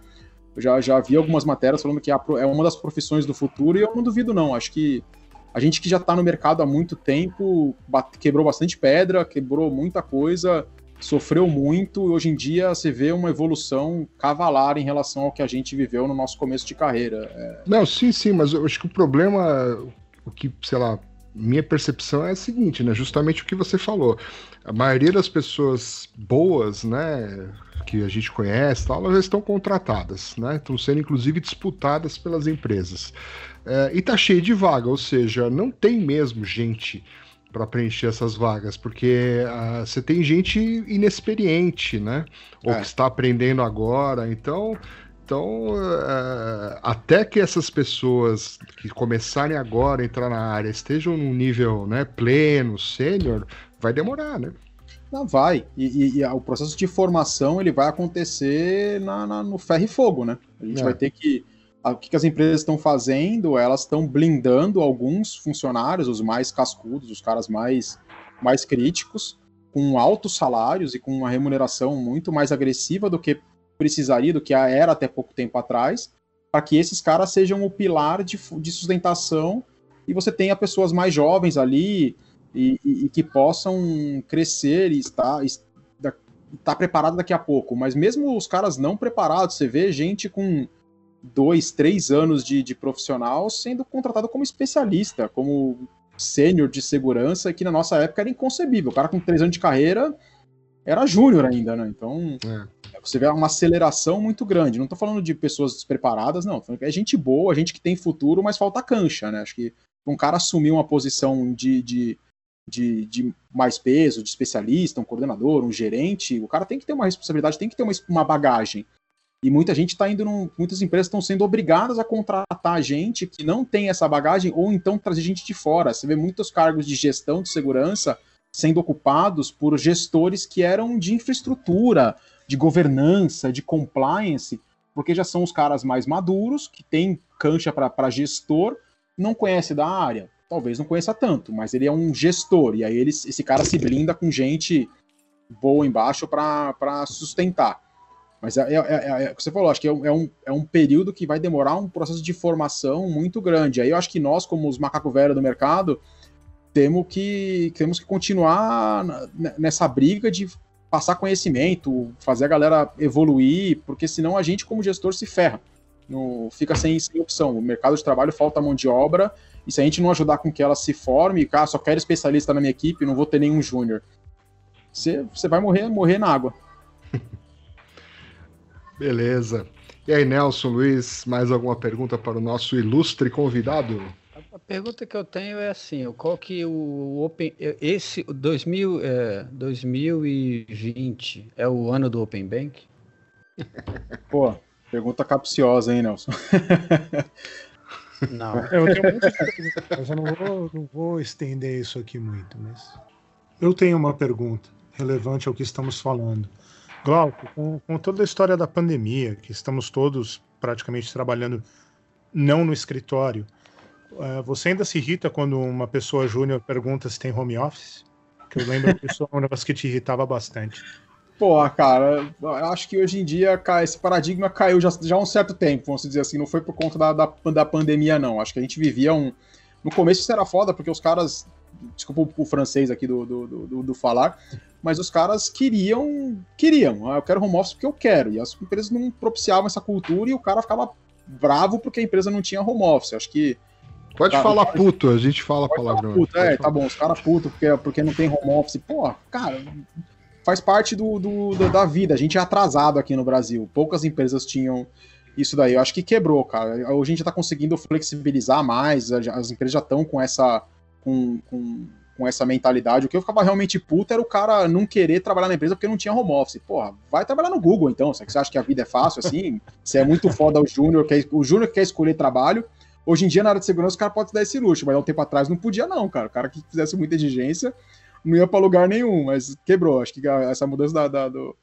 E: já, já vi algumas matérias falando que é é uma das profissões do futuro e eu não duvido não. Acho que a gente que já está no mercado há muito tempo quebrou bastante pedra, quebrou muita coisa, sofreu muito e hoje em dia você vê uma evolução cavalar em relação ao que a gente viveu no nosso começo de carreira.
B: Não, sim, sim, mas eu acho que o problema, o que, sei lá, minha percepção é a seguinte, né? Justamente o que você falou. A maioria das pessoas boas, né, que a gente conhece, tal, elas estão contratadas, né? Estão sendo inclusive disputadas pelas empresas. É, e tá cheio de vaga, ou seja, não tem mesmo gente para preencher essas vagas, porque ah, você tem gente inexperiente, né? Ou
E: É.
B: que está aprendendo agora, então então, eh, até que essas pessoas que começarem agora a entrar na área estejam num nível né, pleno, sênior, vai demorar, né?
E: Não, vai. E, e- e o processo de formação ele vai acontecer na- na- no ferro e fogo, né? A gente
B: É.
E: vai ter que. a- O que, que as empresas estão fazendo? Elas estão blindando alguns funcionários, os mais cascudos, os caras mais, mais críticos, com altos salários e com uma remuneração muito mais agressiva do que precisaria, do que era até pouco tempo atrás, para que esses caras sejam o pilar de, de sustentação e você tenha pessoas mais jovens ali e, e- e que possam crescer e estar, estar tá preparado daqui a pouco. Mas mesmo os caras não preparados, você vê gente com dois, três anos de, de profissional sendo contratado como especialista, como sênior de segurança, que na nossa época era inconcebível. O cara com três anos de carreira era júnior ainda, né? Então você vê uma aceleração muito grande. Não tô falando de pessoas despreparadas, não. Tô falando que É gente boa, gente que tem futuro, mas falta cancha, né? Acho que um cara assumir uma posição de, de, de, de mais peso, de especialista, um coordenador, um gerente, o cara tem que ter uma responsabilidade, tem que ter uma, uma bagagem. E muita gente está indo, num, muitas empresas estão sendo obrigadas a contratar gente que não tem essa bagagem ou então trazer gente de fora. Você vê muitos cargos de gestão de segurança sendo ocupados por gestores que eram de infraestrutura, de governança, de compliance, porque já são os caras mais maduros, que têm cancha para gestor, não conhece da área. Talvez não conheça tanto, mas ele é um gestor, e aí ele, esse cara se blinda com gente boa embaixo para sustentar. Mas é, é, é, é o que você falou, acho que é um, é, um, é um período que vai demorar um processo de formação muito grande. Aí eu acho que nós, como os macaco velho do mercado, temos que, temos que continuar nessa briga de passar conhecimento, fazer a galera evoluir, porque senão a gente, como gestor, se ferra. No, fica sem, sem opção. O mercado de trabalho falta mão de obra, e se a gente não ajudar com que ela se forme, cara, só quero especialista na minha equipe, não vou ter nenhum júnior. Você você vai morrer, morrer na água. *laughs*
B: Beleza. E aí, Nelson, Luiz, mais alguma pergunta para o nosso ilustre convidado?
D: A pergunta que eu tenho é assim, qual que o Open, esse 2000, é, 2020 é o ano do Open Bank? *laughs*
E: Pô, pergunta capciosa, hein, Nelson? *laughs*
D: Não.
C: Eu tenho monte de perguntas, mas eu não vou, não vou estender isso aqui muito. Mas eu tenho uma pergunta relevante ao que estamos falando. Glauco, com, com toda a história da pandemia, que estamos todos praticamente trabalhando não no escritório, eh, você ainda se irrita quando uma pessoa júnior pergunta se tem home office? Que eu lembro que isso é um negócio que te irritava bastante.
E: Porra, cara, eu acho que hoje em dia esse paradigma caiu já, já há um certo tempo, vamos dizer assim. Não foi por conta da, da, da pandemia, não. Acho que a gente vivia um. No começo isso era foda, porque os caras. Desculpa o, francês aqui do, do, do, do falar, mas os caras queriam. Queriam. Ah, eu quero home office porque eu quero. E as empresas não propiciavam essa cultura e o cara ficava bravo porque a empresa não tinha home office. Acho que
B: Pode
E: Tá,
B: falar puto, a gente fala palavrão.
E: puto, é, tá bom, os caras putos porque, porque não tem home office. Pô, cara, faz parte do, do- do- da vida. A gente é atrasado aqui no Brasil. Poucas empresas tinham isso daí. Eu acho que quebrou, cara. Hoje a gente tá conseguindo flexibilizar mais, as as empresas já estão com essa. Com, com, com essa mentalidade. O que eu ficava realmente puto era o cara não querer trabalhar na empresa porque não tinha home office. Porra, vai trabalhar no Google então. Você acha que a vida é fácil assim, *laughs* você é muito foda o Júnior, o Júnior que quer escolher trabalho. Hoje em dia, na área de segurança, o cara pode se dar esse luxo, mas há um tempo atrás não podia, não, cara. O cara que fizesse muita exigência não ia pra lugar nenhum, mas quebrou. Acho que essa mudança da, da, do-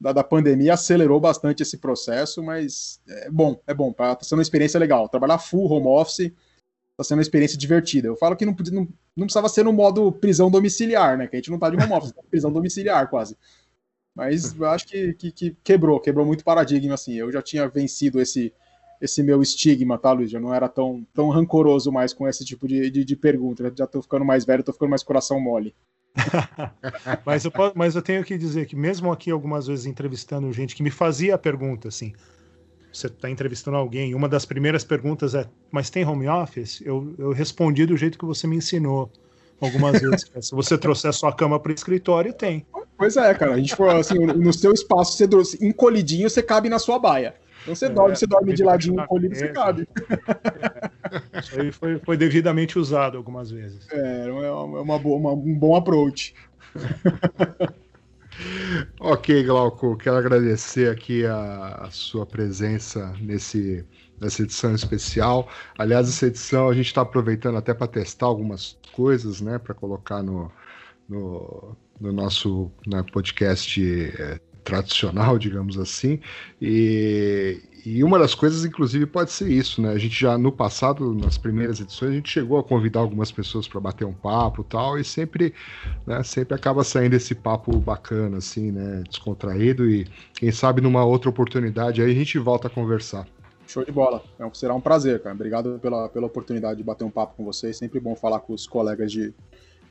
E: da, da pandemia acelerou bastante esse processo, mas é bom, é bom. Tá sendo uma experiência legal. Trabalhar full home office tá sendo uma experiência divertida. Eu falo que não, não, não precisava ser no modo prisão domiciliar, né? Que a gente não tá de home office, tá prisão domiciliar quase. Mas eu acho que, que, que quebrou, quebrou muito paradigma, assim. Eu já tinha vencido esse, esse meu estigma, tá, Luiz? Eu não era tão, tão rancoroso mais com esse tipo de, de, de pergunta. Já tô ficando mais velho, tô ficando mais coração mole. *laughs*
C: Mas eu, mas eu tenho que dizer que, mesmo aqui, algumas vezes entrevistando gente que me fazia a pergunta assim: você está entrevistando alguém, uma das primeiras perguntas é: mas tem home office? Eu, eu respondi do jeito que você me ensinou algumas vezes. que é, Se você trouxer sua cama para o escritório, tem.
E: Pois é, cara. A gente foi assim, no seu espaço, você trouxe encolhidinho, você cabe na sua baia. Então você
C: É,
E: dorme, você dorme de ladinho encolhido, você cabe.
C: Isso aí foi, foi devidamente usado algumas vezes.
E: É, é uma, é uma boa, uma- um bom approach. *laughs*
B: Ok, Glauco, quero agradecer aqui a, a sua presença nesse, nessa edição especial. Aliás, essa edição a gente está aproveitando até para testar algumas coisas, né, para colocar no, no, no nosso né, podcast eh, tradicional, *laughs* digamos assim. E, e uma das coisas, inclusive, pode ser isso, né? A gente já no passado, nas primeiras edições, a gente chegou a convidar algumas pessoas para bater um papo tal, e sempre né, sempre acaba saindo esse papo bacana, assim, né, descontraído e quem sabe numa outra oportunidade aí a gente volta a conversar.
E: Show de bola. É será um prazer, cara. Obrigado pela, pela oportunidade de bater um papo com vocês. Sempre bom falar com os colegas de,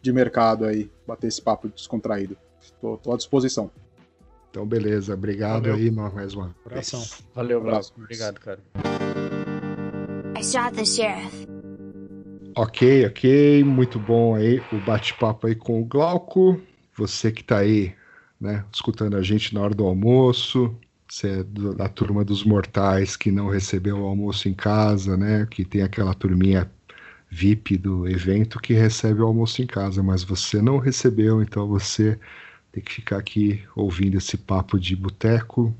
E: de mercado aí, bater esse papo descontraído. Tô à disposição.
B: Então, beleza, obrigado
C: Valeu.
B: aí ma- mais uma.
D: Valeu,
E: Abraço.
D: Glauco. Obrigado, cara.
A: I shot the sheriff.
B: Ok, ok, muito bom aí o bate-papo aí com o Glauco. Você que tá aí, né, escutando a gente na hora do almoço, você é da turma dos mortais que não recebeu o almoço em casa, né, que tem aquela turminha VIP do evento que recebe o almoço em casa, mas você não recebeu, então você tem que ficar aqui ouvindo esse papo de boteco.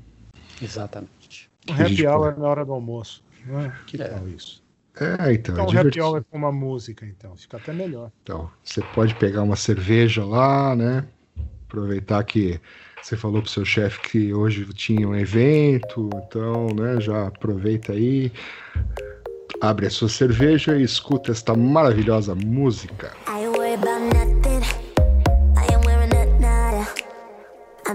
D: Exatamente.
C: Um happy hour
B: pode-
C: na hora do almoço. né? Que
D: É.
C: tal isso?
B: É, então,
C: Então,
B: é
C: um happy
B: divertido.
C: hour com uma música, então. Fica até melhor.
B: Então, você pode pegar uma cerveja lá, né? Aproveitar que você falou pro seu chefe que hoje tinha um evento, então, né, já aproveita aí, abre a sua cerveja e escuta esta maravilhosa música.
A: I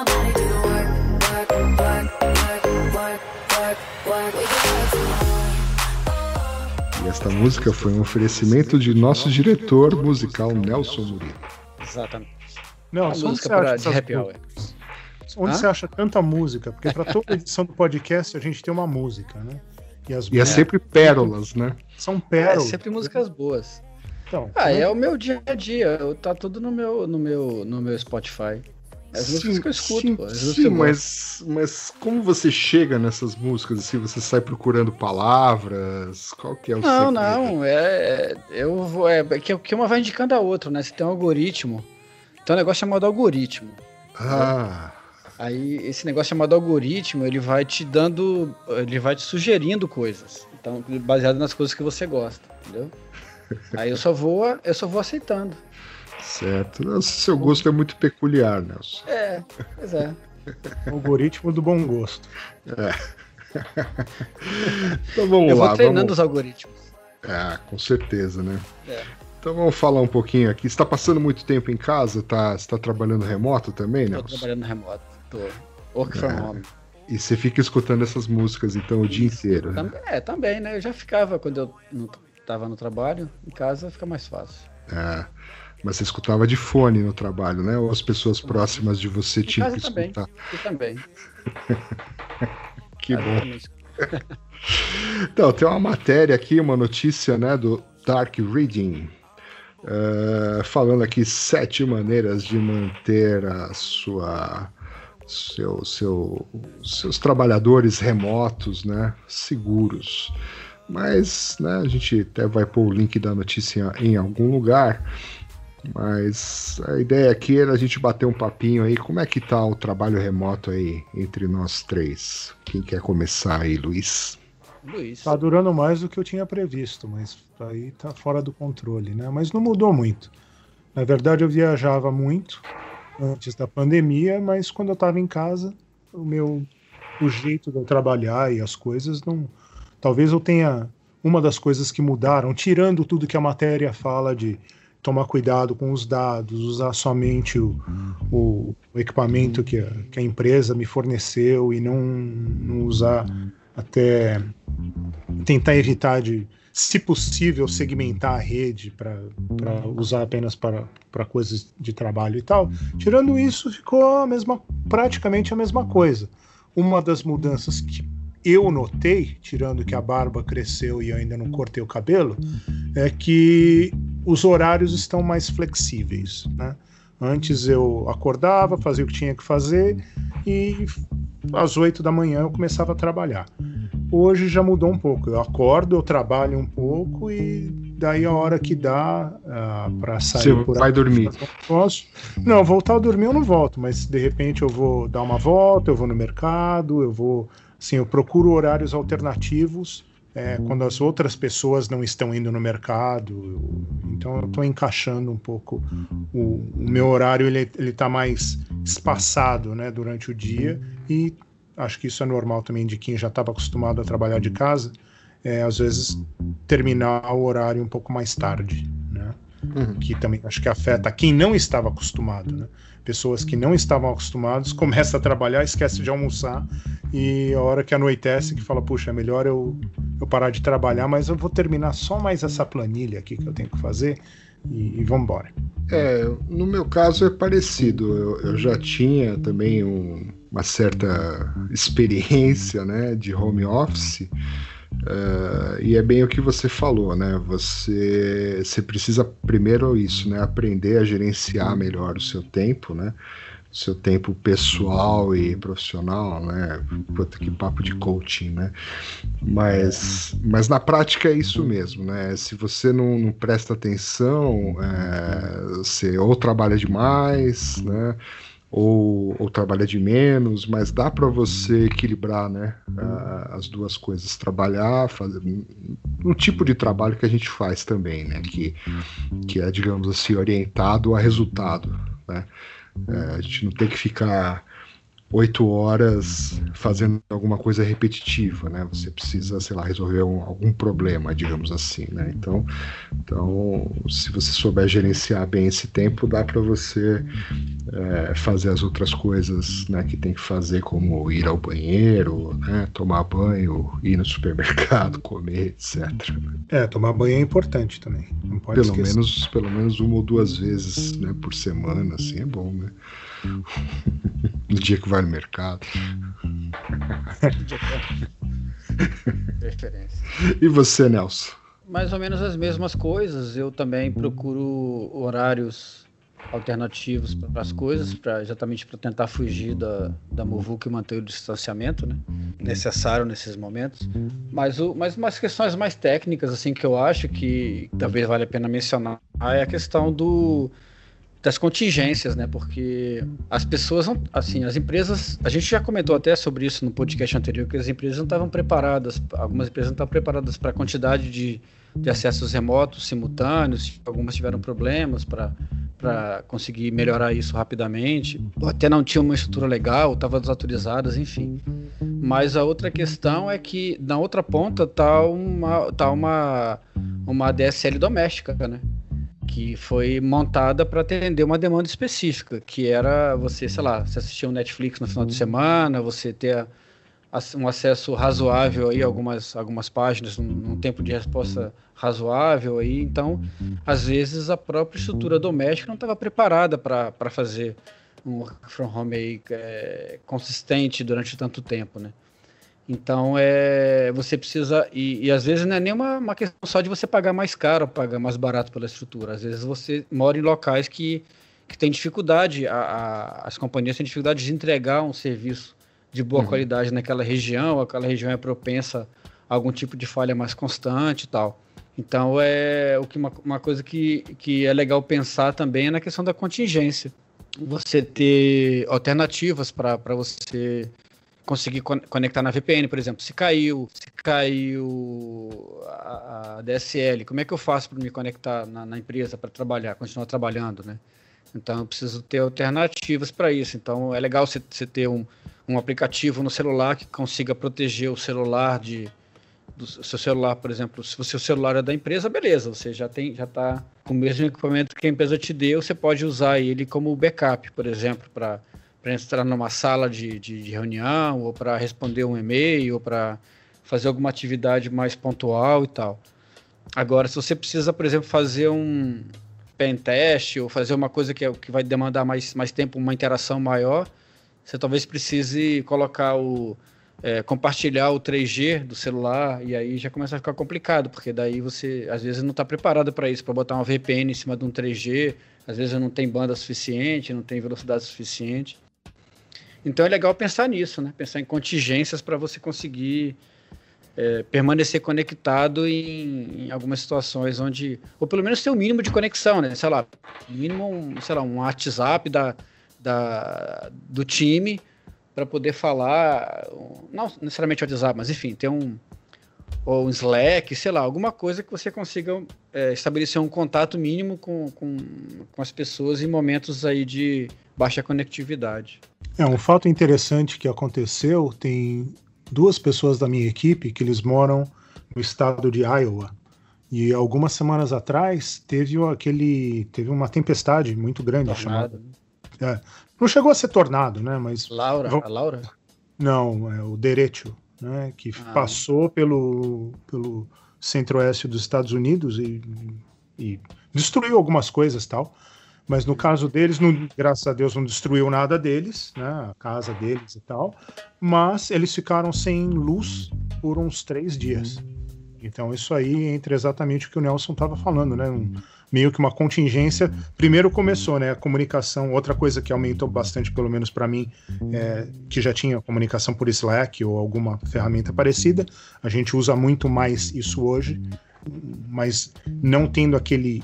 A: my body do the work, work, work, work, work, work, work. We can work from home.
B: E esta música foi um oferecimento de nosso diretor musical Nelson Murilo.
D: Exatamente.
C: Não,
D: A música
C: você acha
D: pra, de happy hour.
C: onde
D: Hã?
C: você acha tanta música? Porque para toda edição do podcast a gente tem uma música, né? E as
B: E é
C: músicas
B: sempre pérolas, né?
C: são
D: É,
C: pérolas.
D: sempre músicas boas.
C: Então,
D: Ah,
C: como
D: é o meu dia a dia. eu- Tá tudo no meu, no meu, no meu Spotify. As músicas que eu escuto,
B: sim,
D: pô.
B: Sim, mas, mas como você chega nessas músicas? Assim, você sai procurando palavras? Qual que é o
D: Não, não, é, é- eu vou, é que, que uma vai indicando a outra, né? Você tem um algoritmo, tem um negócio chamado algoritmo.
B: Ah,
D: Aí esse negócio chamado algoritmo, ele vai te dando, ele vai te sugerindo coisas. Então, baseado nas coisas que você gosta, entendeu? Aí eu só vou, eu só vou aceitando.
B: Certo. Nossa, seu gosto é muito peculiar, Nelson.
D: É, pois é.
C: algoritmo do bom gosto.
B: Então vamos
D: Eu
B: lá.
D: vou treinando
B: vamos...
D: os algoritmos.
B: É, com certeza, né?
D: É.
B: Então vamos falar um pouquinho aqui. Você está passando muito tempo em casa? Tá, você está trabalhando remoto também,
D: Tô
B: Nelson?
D: trabalhando remoto. Tô. Work from
B: É.
D: home.
B: E você fica escutando essas músicas então o dia inteiro. né?
D: Também, é, também, né? Eu já ficava quando eu não t- tava no trabalho, em casa fica mais fácil.
B: É. Mas você escutava de fone no trabalho, né? Ou as pessoas próximas de você tinham que
D: também.
B: escutar.
D: E também. *laughs*
B: Que bom. *laughs* Então, tem uma matéria aqui, uma notícia, né, do Dark Reading, eh, falando aqui sete maneiras de manter a sua seu, seu, seus trabalhadores remotos, né, seguros. Mas, né, a gente até vai pôr o link da notícia em algum lugar. Mas a ideia aqui era a gente bater um papinho aí. Como é que tá o trabalho remoto aí entre nós três? Quem quer começar aí, Luiz?
D: Luiz.
C: Tá durando mais do que eu tinha previsto, mas aí tá fora do controle, né? Mas não mudou muito. Na verdade, eu viajava muito antes da pandemia, mas quando eu estava em casa, o meu o jeito de eu trabalhar e as coisas não. Talvez eu tenha uma das coisas que mudaram, tirando tudo que a matéria fala de tomar cuidado com os dados, usar somente o, o, o equipamento que a, que a empresa me forneceu e não, não usar até tentar evitar de, se possível, segmentar a rede para usar apenas para, para coisas de trabalho e tal. Tirando isso, ficou a mesma, praticamente a mesma coisa. Uma das mudanças que eu notei, tirando que a barba cresceu e eu ainda não cortei o cabelo, é que os horários estão mais flexíveis. Né? Antes eu acordava, fazia o que tinha que fazer e às oito da manhã eu começava a trabalhar. Hoje já mudou um pouco. Eu acordo, eu trabalho um pouco e daí a hora que dá uh, para sair
B: Você
C: por
B: vai
C: aí,
B: dormir.
C: negócio. Não, voltar a dormir eu não volto, mas de repente eu vou dar uma volta, eu vou no mercado, eu vou. Assim, eu procuro horários alternativos é, quando as outras pessoas não estão indo no mercado. então eu estou encaixando um pouco o, o meu horário, ele, ele tá mais espaçado né, durante o dia e acho que isso é normal também de quem já estava acostumado a trabalhar de casa, é, às vezes terminar o horário um pouco mais tarde, né?
B: Uhum.
C: Que também acho que afeta quem não estava acostumado, né? Pessoas que não estavam acostumados *laughs* começam a trabalhar, esquece de almoçar e a hora que anoitece que fala, puxa, é melhor eu, eu parar de trabalhar, mas eu vou terminar só mais essa planilha aqui que eu tenho que fazer e, e vamos embora.
B: É, no meu caso é parecido. Eu, eu já tinha também um- uma certa experiência, né, de home office. Eh, e é bem o que você falou, né? Você, você precisa primeiro isso, né? Aprender a gerenciar melhor o seu tempo, né? Seu tempo pessoal e profissional, né? Puta, que papo de coaching, né? Mas, mas na prática é isso mesmo, né? Se você não, não presta atenção, é, você ou trabalha demais, né? Ou, ou trabalha de menos, mas dá para você equilibrar, né? as duas coisas, trabalhar, fazer um tipo de trabalho que a gente faz também, né? Que, que é, digamos assim, orientado a resultado, né? É, a gente não tem que ficar oito horas fazendo alguma coisa repetitiva, né? Você precisa, sei lá, resolver um- algum problema, digamos assim, né? Então, então, se você souber gerenciar bem esse tempo, dá para você é, fazer as outras coisas, né, que tem que fazer, como ir ao banheiro, né, tomar banho, ir no supermercado, *laughs* comer, etc.
C: É, tomar banho é importante também. Não pode
B: Pelo
C: esquecer.
B: menos, pelo menos uma ou duas vezes, né, por semana, assim, é bom, né? No dia que vai no mercado.
D: Preferência.
B: E você, Nelson?
D: Mais ou menos as mesmas coisas. Eu também procuro horários alternativos para as coisas, pra, exatamente para tentar fugir da, da muvuca e manter o distanciamento né, necessário nesses momentos. Mas, o, mas umas questões mais técnicas assim que eu acho que talvez vale a pena mencionar é a questão do das contingências, né? Porque as pessoas não, assim, as empresas, a gente já comentou até sobre isso no podcast anterior que as empresas não estavam preparadas, algumas empresas não estavam preparadas para a quantidade de, de acessos remotos simultâneos, algumas tiveram problemas para para conseguir melhorar isso rapidamente, ou até não tinha uma estrutura legal, estava desautorizadas, enfim. Mas a outra questão é que na outra ponta tá uma tá uma uma DSL doméstica, né? Que foi montada para atender uma demanda específica, que era você, sei lá, você assistir um Netflix no final de semana, você ter um acesso razoável aí a algumas, algumas páginas num, num tempo de resposta razoável aí, então às vezes a própria estrutura doméstica não estava preparada para fazer um work from home aí, é, consistente durante tanto tempo, né? Então, é, você precisa. E, e às vezes não é nem uma, uma, questão só de você pagar mais caro ou pagar mais barato pela estrutura. Às vezes você mora em locais que, que tem dificuldade, a, a, as companhias têm dificuldade de entregar um serviço de boa uhum. qualidade naquela região, aquela região é propensa a algum tipo de falha mais constante e tal. Então, é o que uma, uma coisa que, que é legal pensar também é na questão da contingência. Você ter alternativas para você conseguir conectar na VPN, por exemplo. Se caiu, se caiu a, a DSL, como é que eu faço para me conectar na, na empresa para trabalhar, continuar trabalhando, né? Então eu preciso ter alternativas para isso. Então é legal você, ter um, um aplicativo no celular que consiga proteger o celular de do seu celular, por exemplo, se o seu celular é da empresa, beleza, você já tem, já está com o mesmo equipamento que a empresa te deu, você pode usar ele como backup, por exemplo, para para entrar numa sala de, de, de reunião, ou para responder um e-mail, ou para fazer alguma atividade mais pontual e tal. Agora, se você precisa, por exemplo, fazer um pen test ou fazer uma coisa que, é, que vai demandar mais, mais tempo, uma interação maior, você talvez precise colocar o. É, compartilhar o 3G do celular e aí já começa a ficar complicado, porque daí você às vezes não está preparado para isso, para botar uma VPN em cima de um 3G, às vezes não tem banda suficiente, não tem velocidade suficiente. Então é legal pensar nisso, né? Pensar em contingências para você conseguir é, permanecer conectado em, em, algumas situações onde, ou pelo menos ter o um mínimo de conexão, né? Sei lá, mínimo, um, sei lá, um WhatsApp da, da, do time para poder falar, não necessariamente WhatsApp, mas enfim, ter um ou um Slack, sei lá, alguma coisa que você consiga é, estabelecer um contato mínimo com, com, com as pessoas em momentos aí de baixa conectividade.
C: É, um fato interessante que aconteceu, tem duas pessoas da minha equipe que eles moram no estado de Iowa. E algumas semanas atrás teve aquele teve uma tempestade muito grande chamada. É, não chegou a ser tornado, né? Mas
D: Laura, a Laura?
C: Não, é o Derecho, né? Que ah. passou pelo pelo centro-oeste dos Estados Unidos e, e destruiu algumas coisas tal. Mas no caso deles, não, graças a Deus, não destruiu nada deles, né? A casa deles e tal. Mas eles ficaram sem luz por uns três dias. Então isso aí entra exatamente o que o Nelson estava falando, né? Um, meio que uma contingência. Primeiro começou, né? A comunicação. Outra coisa que aumentou bastante, pelo menos para mim, é, que já tinha comunicação por Slack ou alguma ferramenta parecida. A gente usa muito mais isso hoje mas não tendo aquele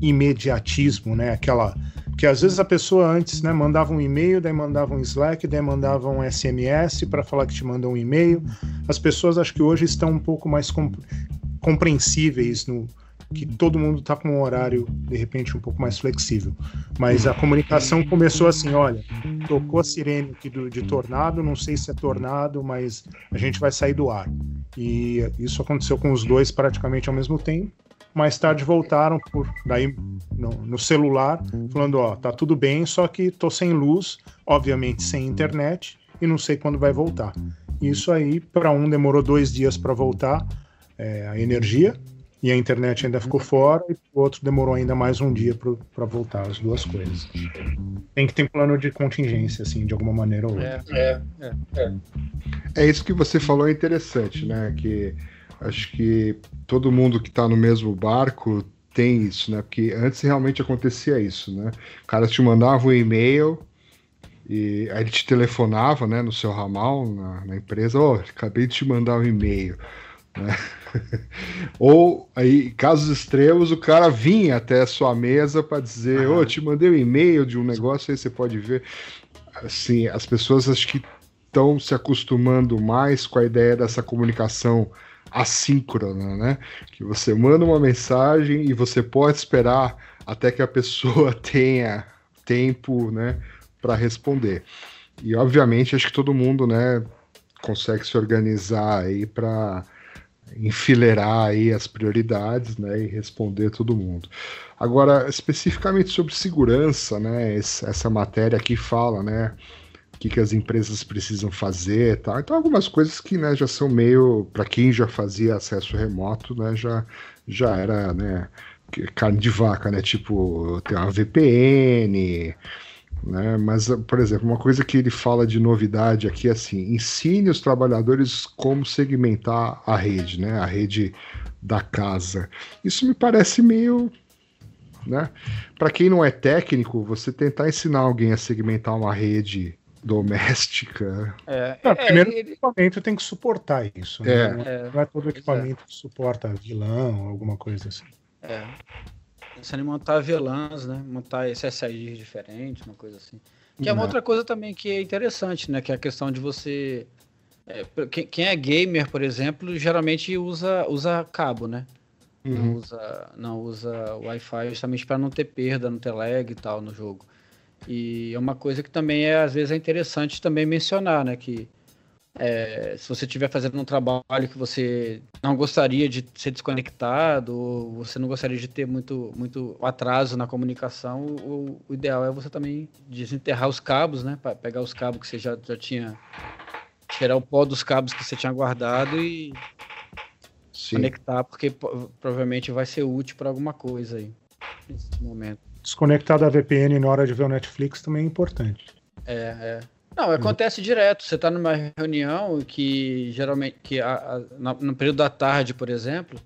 C: imediatismo, né? Aquela que às vezes a pessoa antes, né, mandava um e-mail, daí mandava um Slack, daí mandava um SMS para falar que te mandou um e-mail. As pessoas acho que hoje estão um pouco mais compreensíveis no, que todo mundo está com um horário de repente um pouco mais flexível. Mas a comunicação começou assim, olha, tocou a sirene aqui do, de tornado, não sei se é tornado, mas a gente vai sair do ar. E isso aconteceu com os dois praticamente ao mesmo tempo. Mais tarde voltaram por daí no, no celular, falando, ó, tá tudo bem, só que tô sem luz, obviamente sem internet e não sei quando vai voltar. Isso aí para um demorou dois dias para voltar é, a energia e a internet ainda ficou fora, e o outro demorou ainda mais um dia para voltar, as duas coisas. Tem que ter um plano de contingência, assim, de alguma maneira ou outra.
D: É, é, é.
B: É isso que você falou é interessante, né? Que acho que todo mundo que está no mesmo barco tem isso, né? Porque antes realmente acontecia isso, né? O cara te mandava um e-mail e aí ele te telefonava, né, no seu ramal, na, na empresa, ó, acabei de te mandar um e-mail, né? *laughs* Ou aí, casos extremos, o cara vinha até a sua mesa para dizer, ô, te mandei um e-mail de um negócio aí você pode ver. Assim, as pessoas acho que estão se acostumando mais com a ideia dessa comunicação assíncrona, né? Que você manda uma mensagem e você pode esperar até que a pessoa *laughs* tenha tempo, né, para responder. E obviamente acho que todo mundo, né, consegue se organizar aí para enfileirar aí as prioridades, né, e responder todo mundo. Agora, especificamente sobre segurança, né, essa matéria aqui fala, né, o que, que as empresas precisam fazer, tá? Então algumas coisas que, né, já são meio, para quem já fazia acesso remoto, né, já já era, né, carne de vaca, né, tipo ter uma VPN, né? Mas, por exemplo, uma coisa que ele fala de novidade aqui é assim: ensine os trabalhadores como segmentar a rede, né? A rede da casa. Isso me parece meio. Né? Para quem não é técnico, você tentar ensinar alguém a segmentar uma rede doméstica.
D: É,
C: Não,
D: é,
C: primeiro-
D: ele-
C: O equipamento tem que suportar isso. né?
B: É.
C: Não é-
D: é,
C: Não é todo
D: Pois é.
C: equipamento que suporta vilão, alguma coisa assim.
D: é. Pensando em montar VLANs, né? Montar SSID diferente, uma coisa assim. Que é uma
B: Não.
D: outra coisa também que é interessante, né? Que é a questão de você. é, quem, quem é gamer, por exemplo, geralmente usa, usa cabo, né? Não
B: Uhum.
D: usa, não usa Wi-Fi justamente para não ter perda, não ter lag e tal no jogo. E é uma coisa que também é, às vezes, é interessante também mencionar, né? Que é, se você estiver fazendo um trabalho que você não gostaria de ser desconectado, ou você não gostaria de ter muito, muito atraso na comunicação, o, o ideal é você também desenterrar os cabos, né? Para pegar os cabos que você já, já tinha. Tirar o pó dos cabos que você tinha guardado e
B: Sim.
D: conectar, porque po- provavelmente vai ser útil para alguma coisa aí nesse momento.
C: Desconectar da VPN na hora de ver o Netflix também é importante.
D: É, é. Não, acontece direto. Você está numa reunião que geralmente, que a- a- no período da tarde, por exemplo,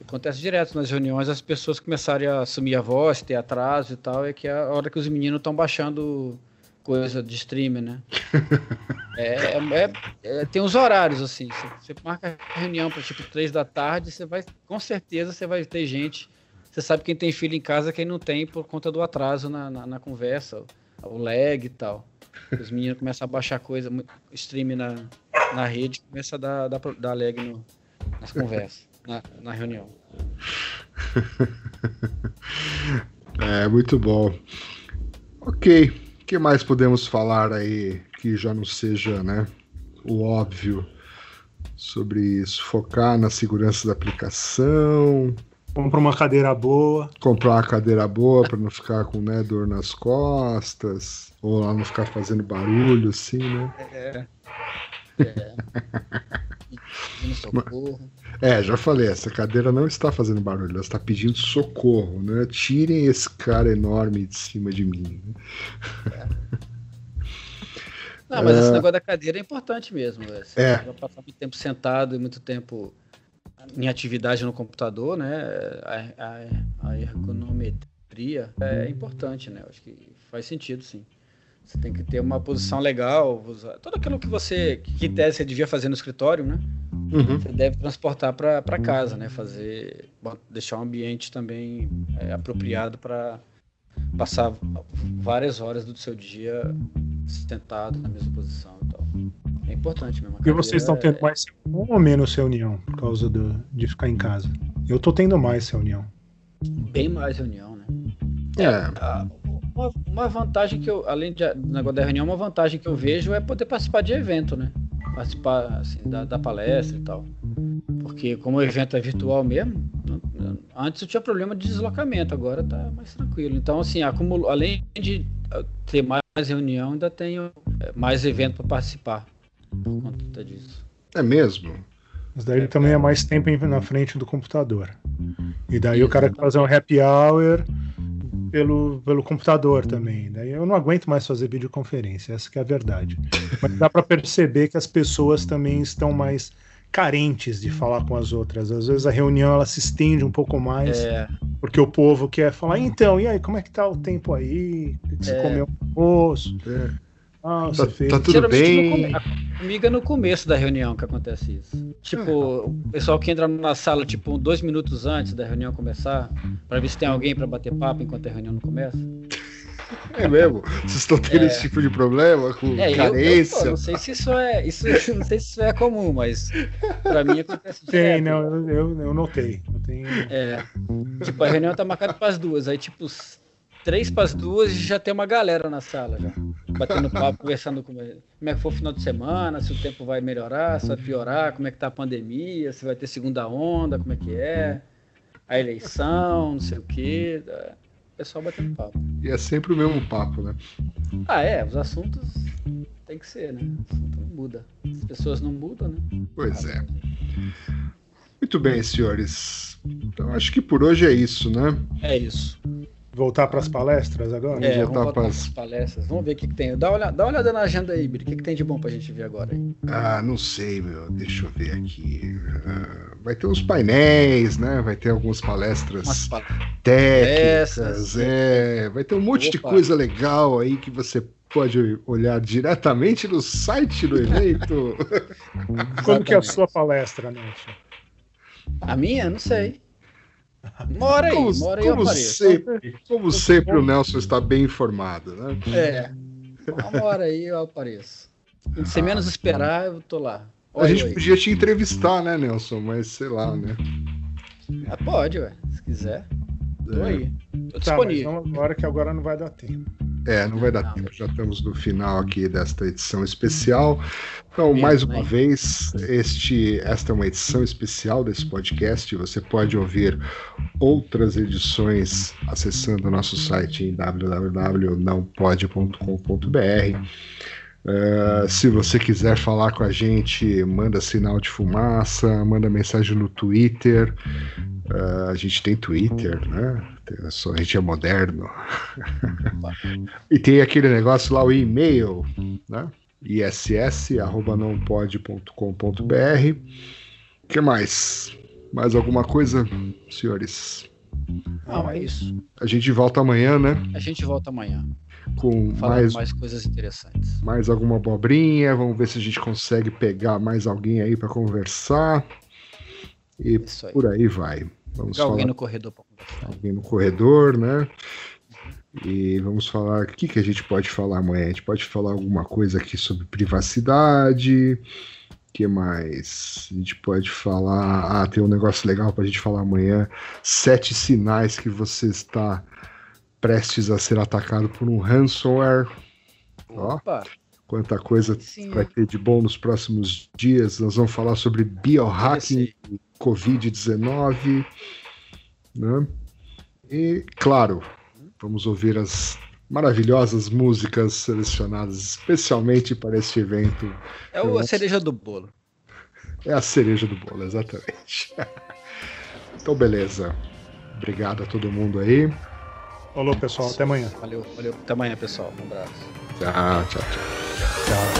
D: acontece direto nas reuniões as pessoas começarem a assumir a voz, ter atraso e tal, é que é a hora que os meninos estão baixando coisa de streaming, né? *laughs* É, é- é- tem uns horários assim. Você, você marca a reunião para tipo três da tarde, você vai, com certeza, você vai ter gente. Você sabe quem tem filho em casa, quem não tem por conta do atraso na, na, na conversa, o lag e tal. Os meninos começam a baixar coisa, stream na, na rede, começa a dar, dar, dar lag no- nas conversas, *laughs* na, na reunião. *laughs*
B: É, muito bom. Ok. O que mais podemos falar aí que já não seja, né, o óbvio sobre isso? Focar na segurança da aplicação,
C: Compra uma cadeira boa.
B: comprar uma cadeira boa para não ficar com né, dor nas costas, ou lá não ficar fazendo barulho assim, né?
D: É. É. *laughs* Pedindo socorro.
B: É, já falei, essa cadeira não está fazendo barulho, ela está pedindo socorro, né? Tirem esse cara enorme de cima de mim. né? *laughs*
D: Não, mas esse
B: É.
D: negócio da cadeira é importante mesmo. Você
B: É.
D: vai passar muito tempo sentado e muito tempo em atividade no computador, né? A, a- a ergonometria é importante, né? Acho que faz sentido, sim. Você tem que ter uma posição legal, usar tudo aquilo que você, que em tese você devia fazer no escritório, né?
B: Uhum.
D: Você deve transportar para casa, né? Fazer, deixar um ambiente também é, apropriado para passar várias horas do seu dia sentado na mesma posição e tal. É importante mesmo.
C: E vocês estão tendo mais reunião ou menos reunião por causa do, de ficar em casa? Eu tô tendo mais reunião.
D: é bem mais reunião, né?
B: É,
D: Ah, Uma, uma vantagem que eu, além de, do negócio da reunião, uma vantagem que eu vejo é poder participar de evento, né? Participar assim, da, da palestra e tal. Porque como o evento é virtual mesmo, antes eu tinha problema de deslocamento, agora tá mais tranquilo. Então, assim, acumulo, além de ah, ter mais reunião, ainda tenho eh, mais evento para participar por conta disso.
B: é mesmo.
C: Mas daí também é mais tempo em- na frente do computador. E daí o cara quer fazer um happy hour pelo, pelo computador também. Daí eu não aguento mais fazer videoconferência, essa que é a verdade. Mas dá para perceber que as pessoas também estão mais carentes de falar com as outras. Às vezes a reunião ela se estende um pouco mais,
D: É,
C: porque o povo quer falar, então, e aí, como é que tá o tempo aí? O que você
D: É.
C: comeu no almoço?
B: É.
C: Ah,
B: Tá,
C: você fez.
B: tá tudo
D: geralmente
B: bem?
D: Comigo é no começo da reunião que acontece isso. Tipo, o pessoal que entra na sala, tipo, dois minutos antes da reunião começar, pra ver se tem alguém pra bater papo enquanto a reunião não começa.
B: É mesmo? Vocês estão tendo
D: É.
B: esse tipo de problema com
D: É, eu, eu, pô,
B: carência?
D: não sei se isso é. Isso, *laughs* não sei se isso é comum, mas pra mim acontece
C: Tem,
D: direto.
C: não, eu, eu, eu notei. Eu tenho...
D: É. Tipo, a reunião tá marcada para as duas. Aí, tipo, três para as duas e já tem uma galera na sala já. Batendo papo, conversando com como é que foi o final de semana, se o tempo vai melhorar, se vai piorar, como é que tá a pandemia, se vai ter segunda onda, como é que é, a eleição, não sei o quê. é, O pessoal batendo papo.
B: E é sempre o mesmo papo, né?
D: Ah, é, os assuntos tem que ser, né? O assunto não muda. As pessoas não mudam, né?
B: Pois é. Muito bem, senhores. Então acho que por hoje é isso, né?
D: É isso.
C: Voltar para as palestras agora?
B: Vamos
D: É,
B: voltar
D: vamos voltar
B: pras-
D: para as palestras. Vamos ver o que, que tem. Dá uma, olhada, dá uma olhada na agenda aí, Biri. O que, que tem de bom pra gente ver agora aí?
B: Ah, não sei, meu. Deixa eu ver aqui. Ah, vai ter uns painéis, né? Vai ter algumas palestras
D: pal-
B: técnicas,
D: Palestras.
B: é. Vai ter um monte de
D: Opa.
B: coisa legal aí que você pode olhar diretamente no site do evento. *laughs*
C: Quando que é a sua palestra, Nelson?
D: A minha? Não sei. Uma hora aí,
B: Como,
D: uma hora aí
B: como sempre, como sempre, o Nelson está bem informado, né?
D: É. Uma hora aí eu apareço. Quando você menos esperar, eu tô lá.
B: A gente
D: aí.
B: podia te entrevistar, né, Nelson? Mas sei lá, né?
D: Ah, pode, ué. Se quiser. Tô
B: É.
D: aí. Tô
C: Tá, mas
D: disponível.
C: vamos agora que agora não vai dar tempo.
B: É, não vai dar tempo, já estamos no final aqui desta edição especial. Então, mais uma
D: hein?
B: vez, este, esta é uma edição especial desse podcast. Você pode ouvir outras edições acessando o nosso site em www.nãopode.com.br. Eh, se você quiser falar com a gente, manda sinal de fumaça, manda mensagem no Twitter. Eh, a gente tem Twitter, né? A gente é moderno. *laughs* E tem aquele negócio lá, o e-mail, né? iss.nãopode.com.br. O que mais? Mais alguma coisa, senhores?
D: Não, é isso.
B: A gente volta amanhã, né?
D: A gente volta amanhã.
B: Com
D: Falando
B: mais,
D: mais coisas interessantes.
B: mais alguma abobrinha. Vamos ver se a gente consegue pegar mais alguém aí para conversar. E
D: aí.
B: por aí vai. Vamos
D: Pegar alguém
B: falar
D: no corredor.
B: Alguém no corredor, né? E vamos falar o que, que a gente pode falar amanhã. A gente pode falar alguma coisa aqui sobre privacidade. O que mais? A gente pode falar. Ah, tem um negócio legal para a gente falar amanhã. Sete sinais que você está prestes a ser atacado por um ransomware. Ó,
D: Opa,
B: quanta coisa
D: sim.
B: vai ter de bom nos próximos dias. Nós vamos falar sobre biohacking
D: Esse-
B: Covid-19, né? E, claro, vamos ouvir as maravilhosas músicas selecionadas especialmente para este evento.
D: É o, a cereja do bolo.
B: É a cereja do bolo, exatamente. *laughs* Então, beleza. Obrigado a todo mundo aí.
C: Falou, pessoal. Até amanhã.
D: Valeu, valeu. Até amanhã, pessoal. Um abraço.
B: Tchau, tchau, tchau.